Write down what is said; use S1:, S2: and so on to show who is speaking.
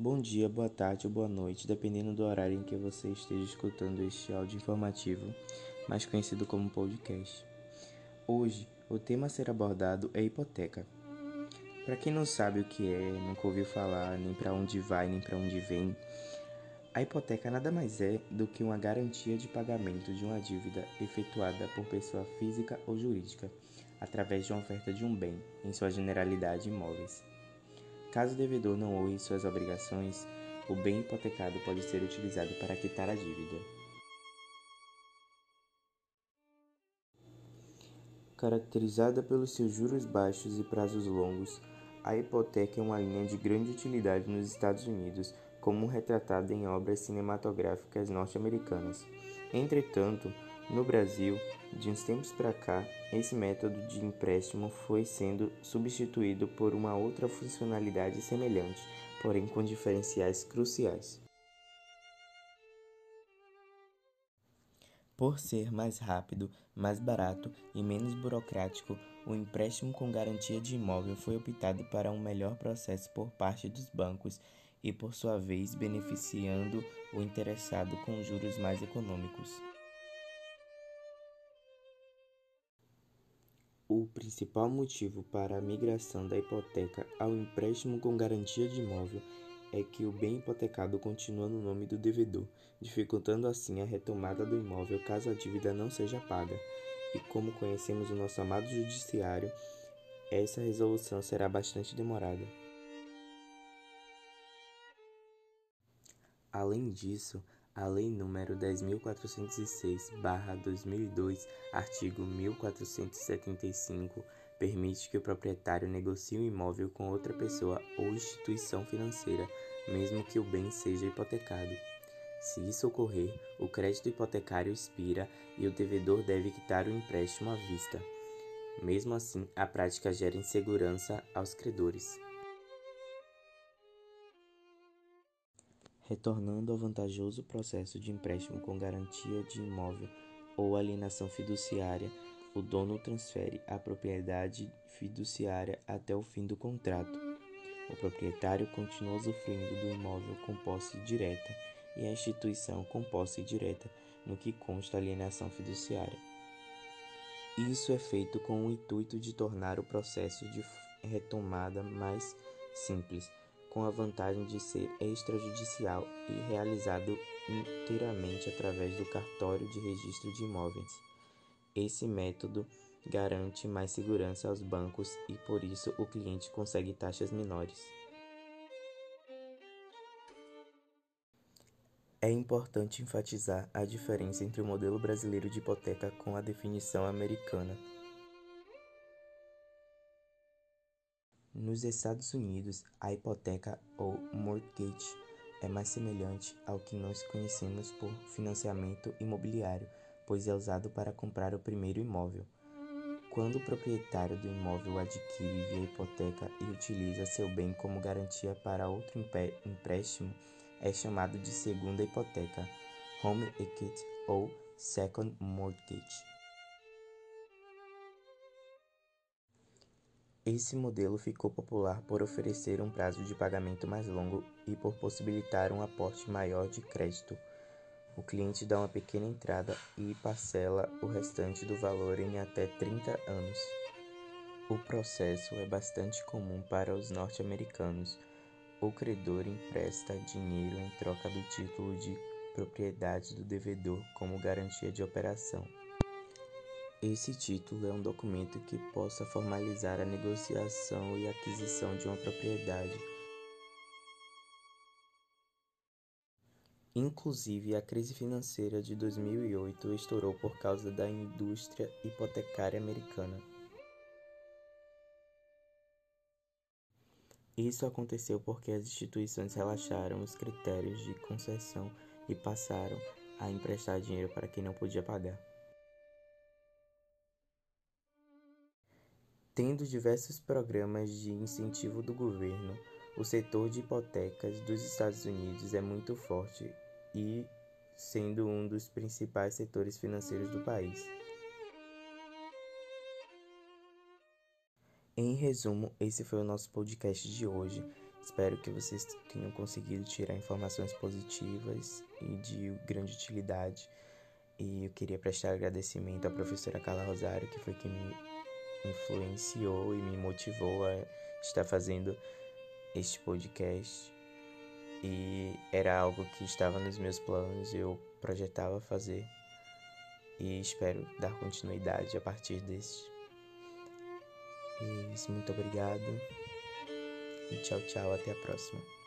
S1: Bom dia, boa tarde ou boa noite, dependendo do horário em que você esteja escutando este áudio informativo, mais conhecido como podcast. Hoje, o tema a ser abordado é hipoteca. Para quem não sabe o que é, nunca ouviu falar, nem para onde vai, nem para onde vem, a hipoteca nada mais é do que uma garantia de pagamento de uma dívida efetuada por pessoa física ou jurídica, através de uma oferta de um bem, em sua generalidade imóveis. Caso o devedor não honre suas obrigações, o bem hipotecado pode ser utilizado para quitar a dívida. Caracterizada pelos seus juros baixos e prazos longos, a hipoteca é uma linha de grande utilidade nos Estados Unidos, como retratada em obras cinematográficas norte-americanas. Entretanto, no Brasil, de uns tempos para cá, esse método de empréstimo foi sendo substituído por uma outra funcionalidade semelhante, porém com diferenciais cruciais. Por ser mais rápido, mais barato e menos burocrático, o empréstimo com garantia de imóvel foi optado para um melhor processo por parte dos bancos e, por sua vez, beneficiando o interessado com juros mais econômicos. O principal motivo para a migração da hipoteca ao empréstimo com garantia de imóvel é que o bem hipotecado continua no nome do devedor, dificultando assim a retomada do imóvel caso a dívida não seja paga. E como conhecemos o nosso amado judiciário, essa resolução será bastante demorada. Além disso, a Lei nº 10.406/2002, artigo 1475, permite que o proprietário negocie o um imóvel com outra pessoa ou instituição financeira, mesmo que o bem seja hipotecado. Se isso ocorrer, o crédito hipotecário expira e o devedor deve quitar o empréstimo à vista. Mesmo assim, a prática gera insegurança aos credores. Retornando ao vantajoso processo de empréstimo com garantia de imóvel ou alienação fiduciária, o dono transfere a propriedade fiduciária até o fim do contrato. O proprietário continua usufruindo do imóvel com posse direta e a instituição com posse direta no que consta alienação fiduciária. Isso é feito com o intuito de tornar o processo de retomada mais simples com a vantagem de ser extrajudicial e realizado inteiramente através do cartório de registro de imóveis. Esse método garante mais segurança aos bancos e por isso o cliente consegue taxas menores. É importante enfatizar a diferença entre o modelo brasileiro de hipoteca com a definição americana. Nos Estados Unidos, a hipoteca ou mortgage é mais semelhante ao que nós conhecemos por financiamento imobiliário, pois é usado para comprar o primeiro imóvel. Quando o proprietário do imóvel adquire via hipoteca e utiliza seu bem como garantia para outro empréstimo, é chamado de segunda hipoteca, home equity ou second mortgage. Esse modelo ficou popular por oferecer um prazo de pagamento mais longo e por possibilitar um aporte maior de crédito. O cliente dá uma pequena entrada e parcela o restante do valor em até 30 anos. O processo é bastante comum para os norte-americanos. O credor empresta dinheiro em troca do título de propriedade do devedor como garantia de operação. Esse título é um documento que possa formalizar a negociação e aquisição de uma propriedade. Inclusive, a crise financeira de 2008 estourou por causa da indústria hipotecária americana. Isso aconteceu porque as instituições relaxaram os critérios de concessão e passaram a emprestar dinheiro para quem não podia pagar. Tendo diversos programas de incentivo do governo, o setor de hipotecas dos Estados Unidos é muito forte e sendo um dos principais setores financeiros do país. Em resumo, esse foi o nosso podcast de hoje. Espero que vocês tenham conseguido tirar informações positivas e de grande utilidade. E eu queria prestar agradecimento à professora Carla Rosário, que foi quem me influenciou e me motivou a estar fazendo este podcast. E era algo que estava nos meus planos, eu projetava fazer. E espero dar continuidade a partir desse. E muito obrigado. E tchau, tchau. Até a próxima.